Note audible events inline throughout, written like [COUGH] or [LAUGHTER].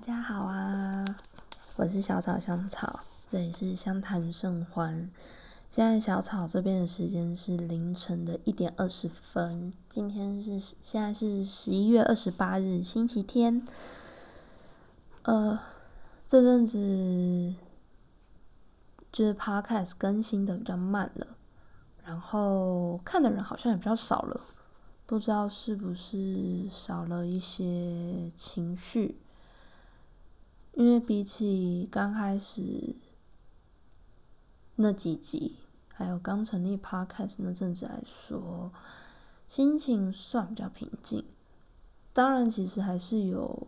家好啊，我是小草香草，这里是相谈甚欢。现在小草这边的时间是凌晨的一点二十分，今天是现在是十一月二十八日星期天。呃，这阵子就是 Podcast 更新的比较慢了，然后看的人好像也比较少了，不知道是不是少了一些情绪。因为比起刚开始那几集，还有刚成立 Podcast 那阵子来说，心情算比较平静。当然，其实还是有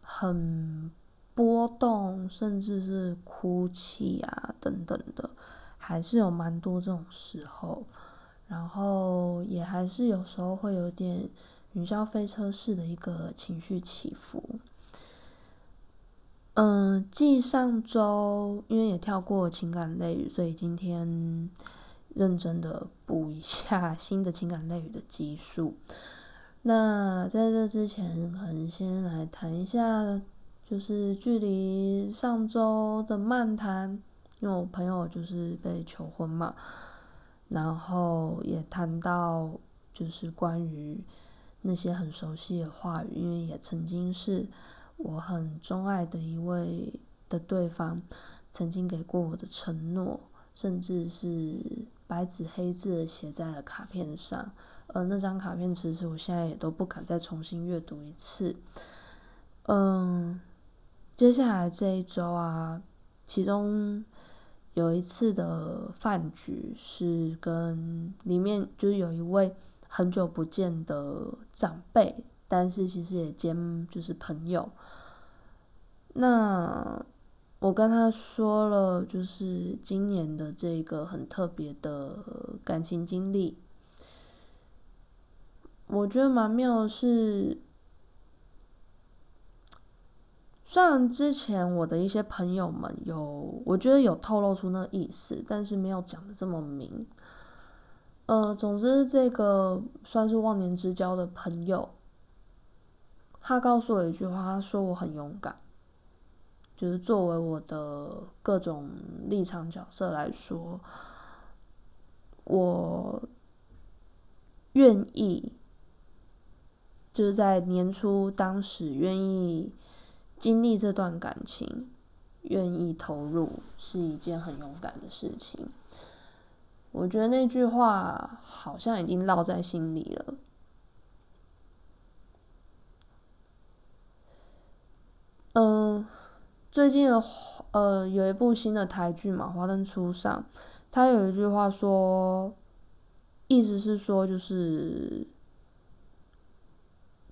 很波动，甚至是哭泣啊等等的，还是有蛮多这种时候。然后也还是有时候会有点云霄飞车式的一个情绪起伏。嗯，继上周因为也跳过情感类语，所以今天认真的补一下 [LAUGHS] 新的情感类语的基数。那在这之前，可能先来谈一下，就是距离上周的漫谈，因为我朋友就是被求婚嘛，然后也谈到就是关于那些很熟悉的话语，因为也曾经是。我很钟爱的一位的对方，曾经给过我的承诺，甚至是白纸黑字的写在了卡片上，而那张卡片其实我现在也都不敢再重新阅读一次。嗯，接下来这一周啊，其中有一次的饭局是跟里面就是有一位很久不见的长辈。但是其实也兼就是朋友，那我跟他说了，就是今年的这个很特别的感情经历，我觉得蛮妙的是，虽然之前我的一些朋友们有，我觉得有透露出那个意思，但是没有讲的这么明。呃，总之这个算是忘年之交的朋友。他告诉我一句话，他说我很勇敢，就是作为我的各种立场角色来说，我愿意，就是在年初当时愿意经历这段感情，愿意投入，是一件很勇敢的事情。我觉得那句话好像已经烙在心里了。嗯，最近的呃有一部新的台剧嘛，《华灯初上》，他有一句话说，意思是说就是，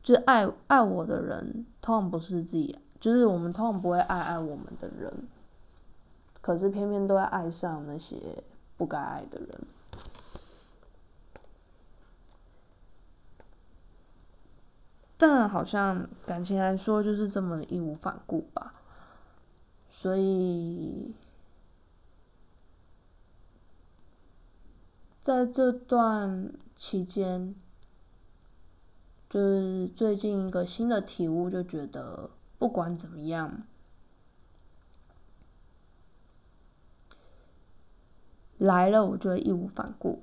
就爱爱我的人，通常不是自己，就是我们通常不会爱爱我们的人，可是偏偏都会爱上那些不该爱的人。但好像感情来说就是这么义无反顾吧，所以在这段期间，就是最近一个新的体悟，就觉得不管怎么样，来了我就义无反顾。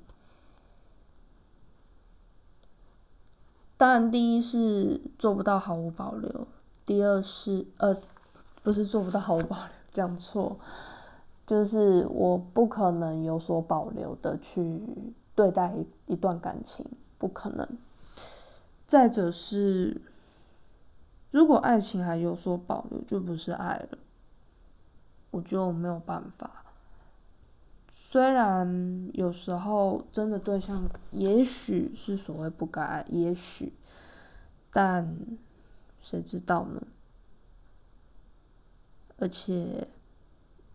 当然，第一是做不到毫无保留，第二是呃，不是做不到毫无保留，[LAUGHS] 讲错，就是我不可能有所保留的去对待一段感情，不可能。再者是，如果爱情还有所保留，就不是爱了，我就没有办法。虽然有时候真的对象也许是所谓不该爱，也许，但谁知道呢？而且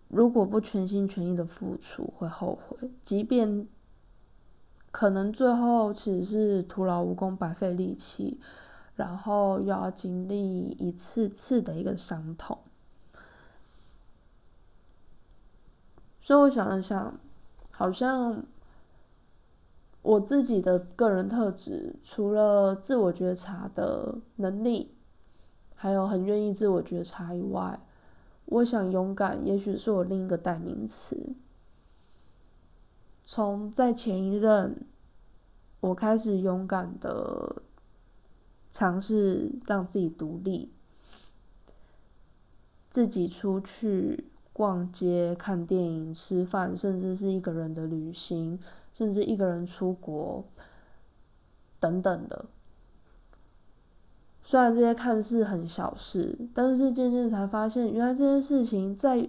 如果不全心全意的付出，会后悔。即便可能最后只是徒劳无功、白费力气，然后又要经历一次次的一个伤痛。所以我想了想，好像我自己的个人特质，除了自我觉察的能力，还有很愿意自我觉察以外，我想勇敢也许是我另一个代名词。从在前一任，我开始勇敢的尝试让自己独立，自己出去逛街、看电影、吃饭，甚至是一个人的旅行，甚至一个人出国，等等的。虽然这些看似很小事，但是渐渐才发现，原来这件事情在。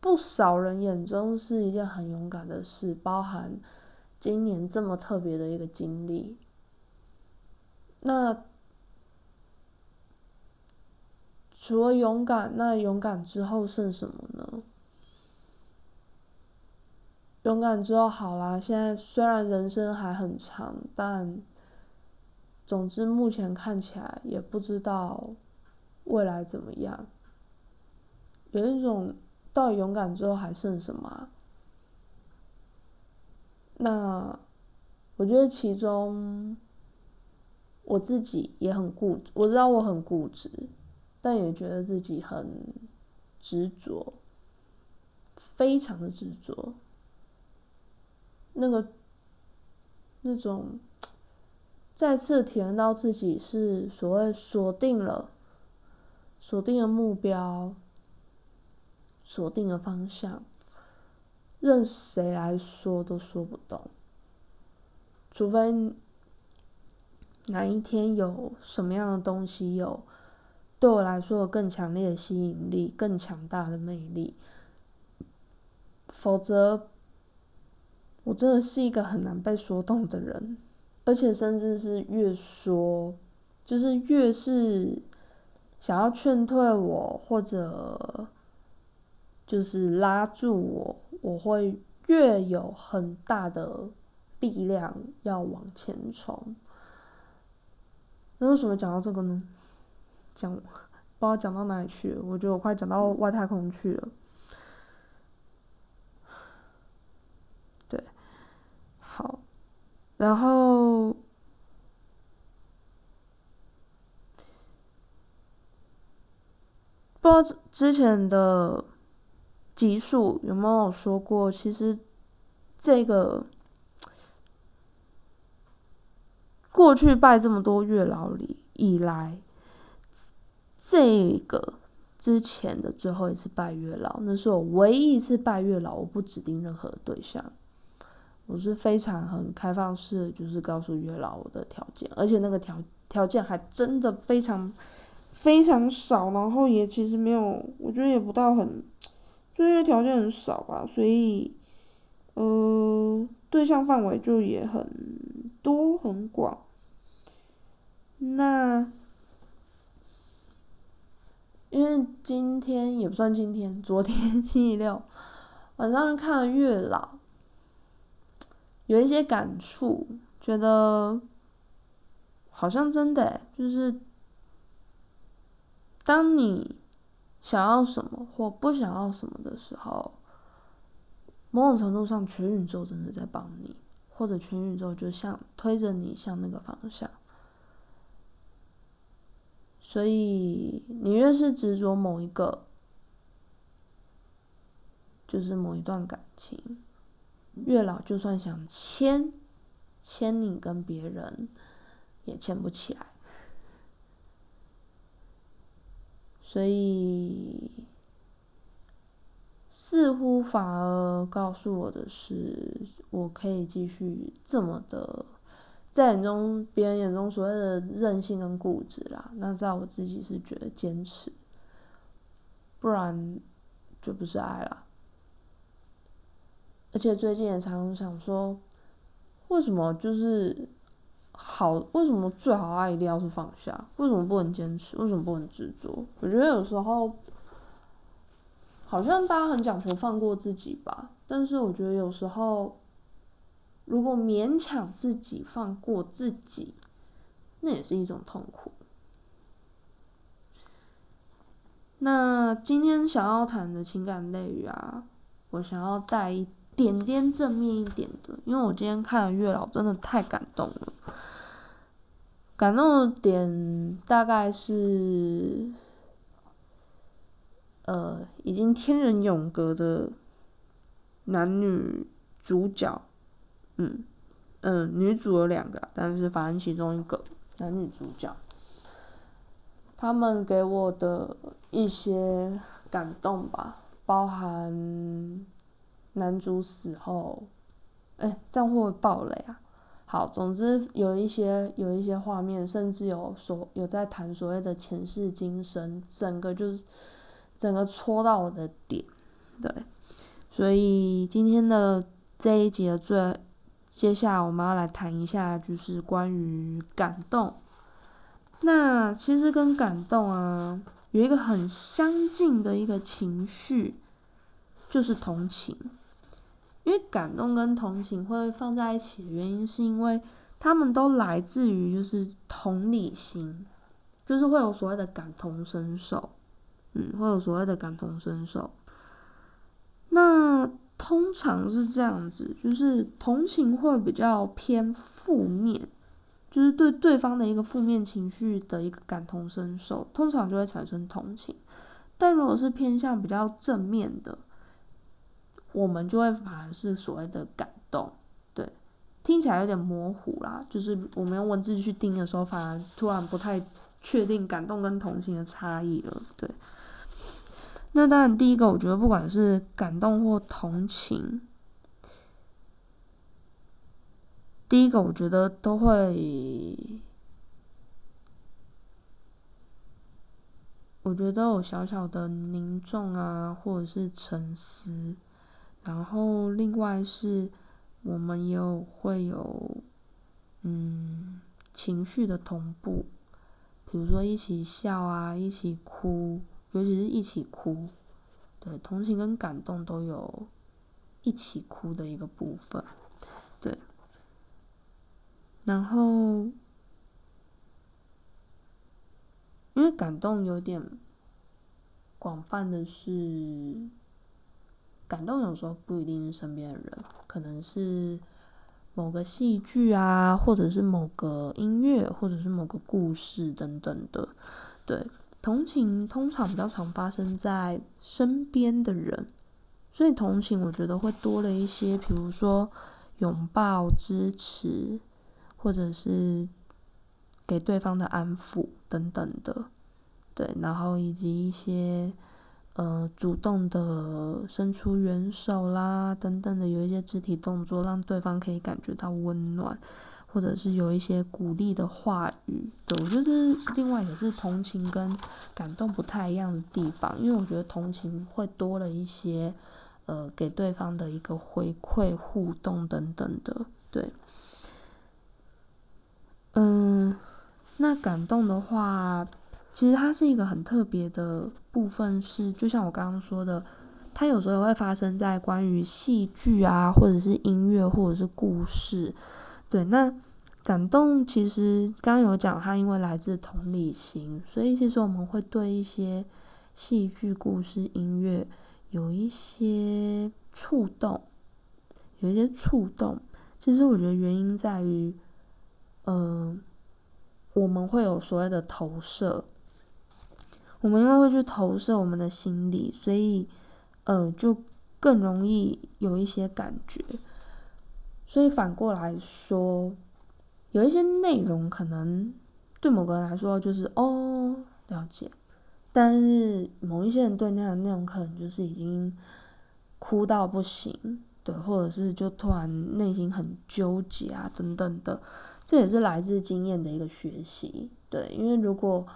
不少人眼中是一件很勇敢的事，包含今年这么特别的一个经历。那除了勇敢，那勇敢之后剩什么呢？勇敢之后好啦，现在虽然人生还很长，但总之目前看起来也不知道未来怎么样，有一种。到勇敢之后还剩什么？那我觉得其中我自己也很固执，我知道我很固执，但也觉得自己很执着，非常的执着。那个那种再次体验到自己是所谓锁定了，锁定了目标。锁定了方向，任谁来说都说不动。除非哪一天有什么样的东西有对我来说有更强烈的吸引力、更强大的魅力，否则我真的是一个很难被说动的人。而且甚至是越说，就是越是想要劝退我或者。就是拉住我，我会越有很大的力量要往前冲。那为什么讲到这个呢？讲不知道讲到哪里去了，我觉得我快讲到外太空去了。对，好，然后不知道之之前的。集数有没有说过？其实这个过去拜这么多月老里以来，这个之前的最后一次拜月老，那是我唯一一次拜月老，我不指定任何对象，我是非常很开放式，就是告诉月老我的条件，而且那个条条件还真的非常非常少，然后也其实没有，我觉得也不到很。就因为条件很少吧，所以，呃，对象范围就也很多很广。那，因为今天也不算今天，昨天 [LAUGHS] 星期六晚上看了月老，有一些感触，觉得好像真的，就是当你。想要什么或不想要什么的时候，某种程度上，全宇宙真的在帮你，或者全宇宙就像推着你向那个方向。所以，你越是执着某一个，就是某一段感情，月老就算想牵，牵你跟别人，也牵不起来。所以，似乎反而告诉我的是，我可以继续这么的，在眼中别人眼中所谓的任性跟固执啦，那在我自己是觉得坚持，不然就不是爱了。而且最近也常常想说，为什么就是。好，为什么最好爱一定要是放下？为什么不能坚持？为什么不能执着？我觉得有时候，好像大家很讲求放过自己吧，但是我觉得有时候，如果勉强自己放过自己，那也是一种痛苦。那今天想要谈的情感类语啊，我想要带一点点正面一点的，因为我今天看了月老，真的太感动了。感动的点大概是，呃，已经天人永隔的男女主角，嗯嗯，女主有两个，但是反正其中一个男女主角，他们给我的一些感动吧，包含男主死后，哎，这样会不会爆雷啊？好，总之有一些有一些画面，甚至有所有在谈所谓的前世今生，整个就是整个戳到我的点，对，所以今天的这一集的最，接下来我们要来谈一下，就是关于感动。那其实跟感动啊，有一个很相近的一个情绪，就是同情。因为感动跟同情会放在一起的原因，是因为他们都来自于就是同理心，就是会有所谓的感同身受，嗯，会有所谓的感同身受。那通常是这样子，就是同情会比较偏负面，就是对对方的一个负面情绪的一个感同身受，通常就会产生同情。但如果是偏向比较正面的，我们就会反而是所谓的感动，对，听起来有点模糊啦。就是我们用文字去定的时候，反而突然不太确定感动跟同情的差异了，对。那当然，第一个我觉得不管是感动或同情，第一个我觉得都会，我觉得有小小的凝重啊，或者是沉思。然后另外是，我们也有会有，嗯，情绪的同步，比如说一起笑啊，一起哭，尤其是一起哭，对，同情跟感动都有一起哭的一个部分，对。然后，因为感动有点广泛的是。感动有时候不一定是身边的人，可能是某个戏剧啊，或者是某个音乐，或者是某个故事等等的。对，同情通常比较常发生在身边的人，所以同情我觉得会多了一些，比如说拥抱、支持，或者是给对方的安抚等等的。对，然后以及一些。呃，主动的伸出援手啦，等等的，有一些肢体动作，让对方可以感觉到温暖，或者是有一些鼓励的话语。对我觉得这是另外也是同情跟感动不太一样的地方，因为我觉得同情会多了一些，呃，给对方的一个回馈、互动等等的。对，嗯，那感动的话。其实它是一个很特别的部分，是就像我刚刚说的，它有时候会发生在关于戏剧啊，或者是音乐，或者是故事。对，那感动其实刚刚有讲，它因为来自同理心，所以其实我们会对一些戏剧、故事、音乐有一些触动，有一些触动。其实我觉得原因在于，嗯，我们会有所谓的投射。我们因为会去投射我们的心理，所以，呃，就更容易有一些感觉。所以反过来说，有一些内容可能对某个人来说就是哦了解，但是某一些人对那样的内容可能就是已经哭到不行，对，或者是就突然内心很纠结啊等等的，这也是来自经验的一个学习，对，因为如果。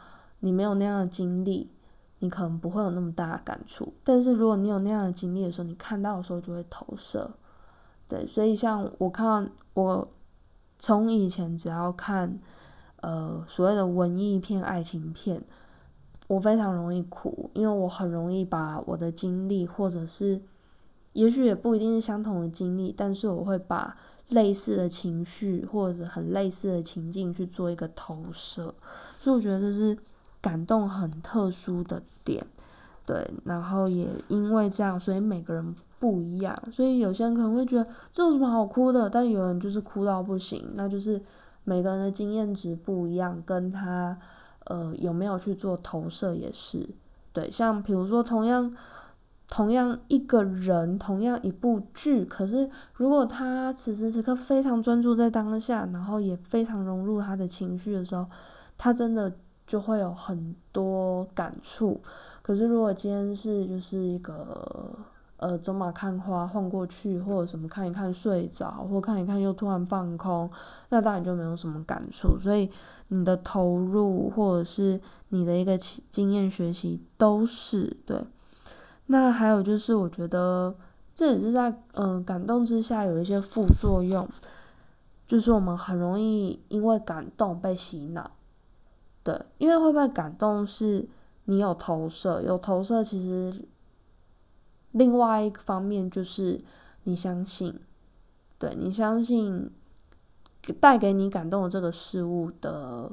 你没有那样的经历，你可能不会有那么大的感触。但是如果你有那样的经历的时候，你看到的时候就会投射。对，所以像我看我从以前只要看呃所谓的文艺片、爱情片，我非常容易哭，因为我很容易把我的经历，或者是也许也不一定是相同的经历，但是我会把类似的情绪或者很类似的情境去做一个投射。所以我觉得这是。感动很特殊的点，对，然后也因为这样，所以每个人不一样，所以有些人可能会觉得这有什么好哭的，但有人就是哭到不行，那就是每个人的经验值不一样，跟他呃有没有去做投射也是。对，像比如说同样同样一个人，同样一部剧，可是如果他此时此刻非常专注在当下，然后也非常融入他的情绪的时候，他真的就会有很多感触。可是如果今天是就是一个。呃，走马看花晃过去，或者什么看一看睡着，或看一看又突然放空，那当然就没有什么感触。所以你的投入或者是你的一个经验学习都是对。那还有就是，我觉得这也是在嗯感动之下有一些副作用，就是我们很容易因为感动被洗脑。对，因为会被感动是你有投射，有投射其实。另外一个方面就是你相信，对你相信带给你感动的这个事物的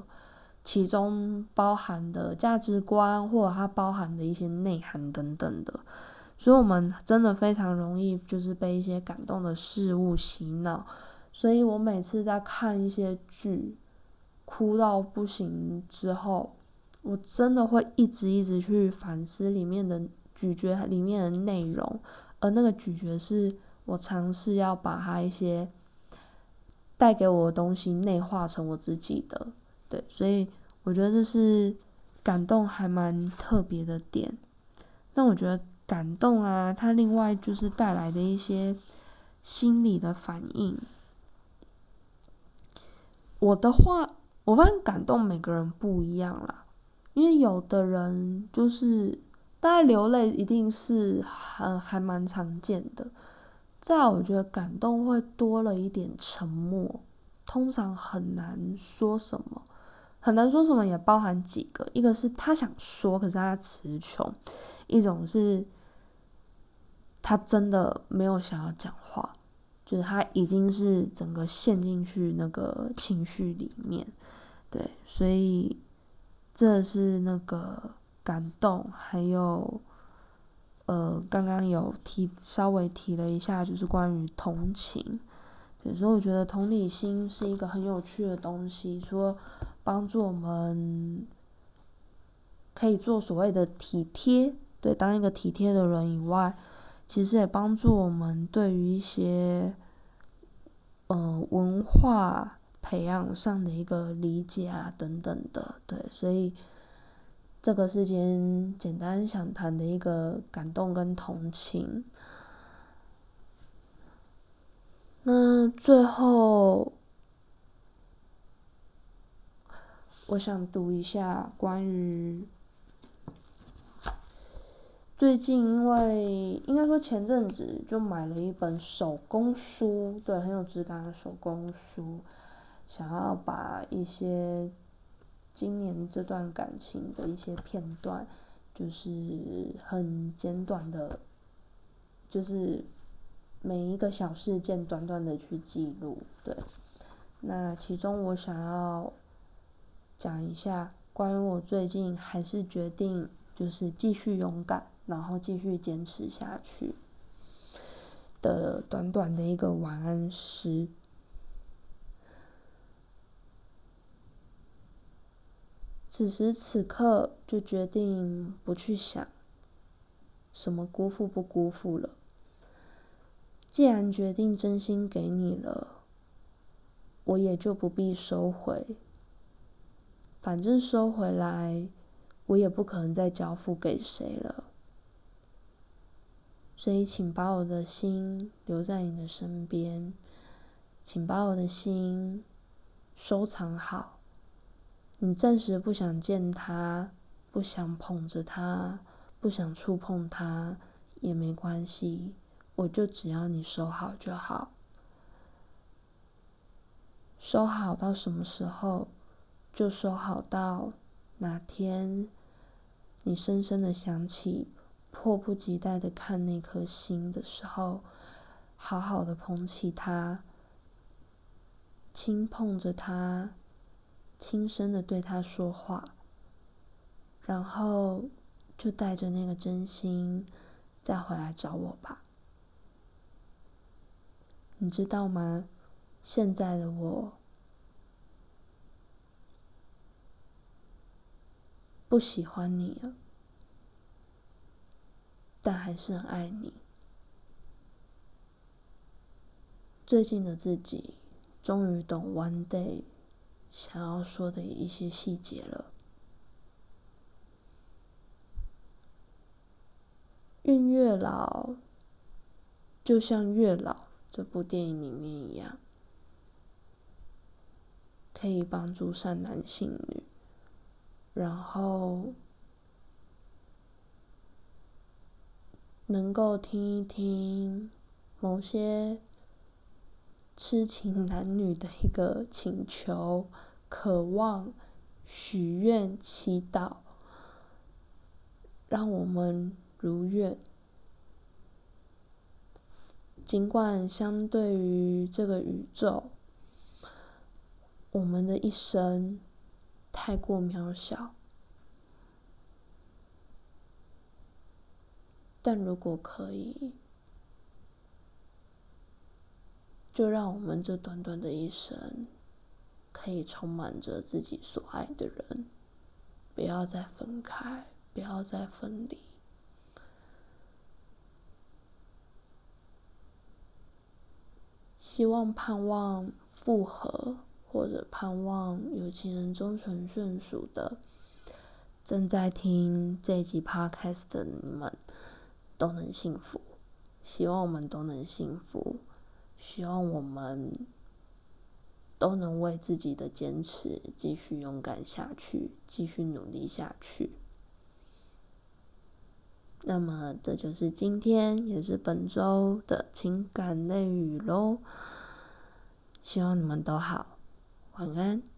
其中包含的价值观，或者它包含的一些内涵等等的，所以我们真的非常容易就是被一些感动的事物洗脑。所以我每次在看一些剧哭到不行之后，我真的会一直一直去反思里面的。咀嚼里面的内容，而那个咀嚼是我尝试要把它一些带给我的东西内化成我自己的，对，所以我觉得这是感动还蛮特别的点。那我觉得感动啊，它另外就是带来的一些心理的反应。我的话，我发现感动每个人不一样啦，因为有的人就是。大概流泪一定是很还蛮常见的，再我觉得感动会多了一点沉默，通常很难说什么，很难说什么也包含几个，一个是他想说，可是他词穷；一种是他真的没有想要讲话，就是他已经是整个陷进去那个情绪里面，对，所以这是那个。感动，还有，呃，刚刚有提稍微提了一下，就是关于同情。有时候我觉得同理心是一个很有趣的东西，说帮助我们可以做所谓的体贴，对，当一个体贴的人以外，其实也帮助我们对于一些，嗯，文化培养上的一个理解啊，等等的，对，所以。这个是今天简单想谈的一个感动跟同情。那最后，我想读一下关于最近，因为应该说前阵子就买了一本手工书，对，很有质感的手工书，想要把一些。今年这段感情的一些片段，就是很简短的，就是每一个小事件短短的去记录。对，那其中我想要讲一下关于我最近还是决定就是继续勇敢，然后继续坚持下去的短短的一个晚安诗。此时此刻，就决定不去想什么辜负不辜负了。既然决定真心给你了，我也就不必收回。反正收回来，我也不可能再交付给谁了。所以，请把我的心留在你的身边，请把我的心收藏好。你暂时不想见他，不想捧着他，不想触碰他，也没关系，我就只要你收好就好。收好到什么时候，就收好到哪天，你深深的想起，迫不及待的看那颗星的时候好好的捧起它轻碰着它轻声的对它说话然后就带着那个真心再回来找我吧。你知道吗？现在的我不喜欢你了。但还是很爱你。最近的自己终于懂 One Day 想要说的一些细节了。运月老就像月老这部电影里面一样，可以帮助善男信女，然后能够听一听某些痴情男女的一个请求、渴望、许愿、祈祷，让我们。如愿，尽管相对于这个宇宙，我们的一生太过渺小，但如果可以，就让我们这短短的一生，可以充满着自己所爱的人，不要再分开，不要再分离。希望盼望复合，或者盼望有情人终成眷属的，正在听这集 podcast 的你们都能幸福。希望我们都能幸福，希望我们都能为自己的坚持继续勇敢下去，继续努力下去。那么，这就是今天，也是本周的情感类语喽。希望你们都好，晚安。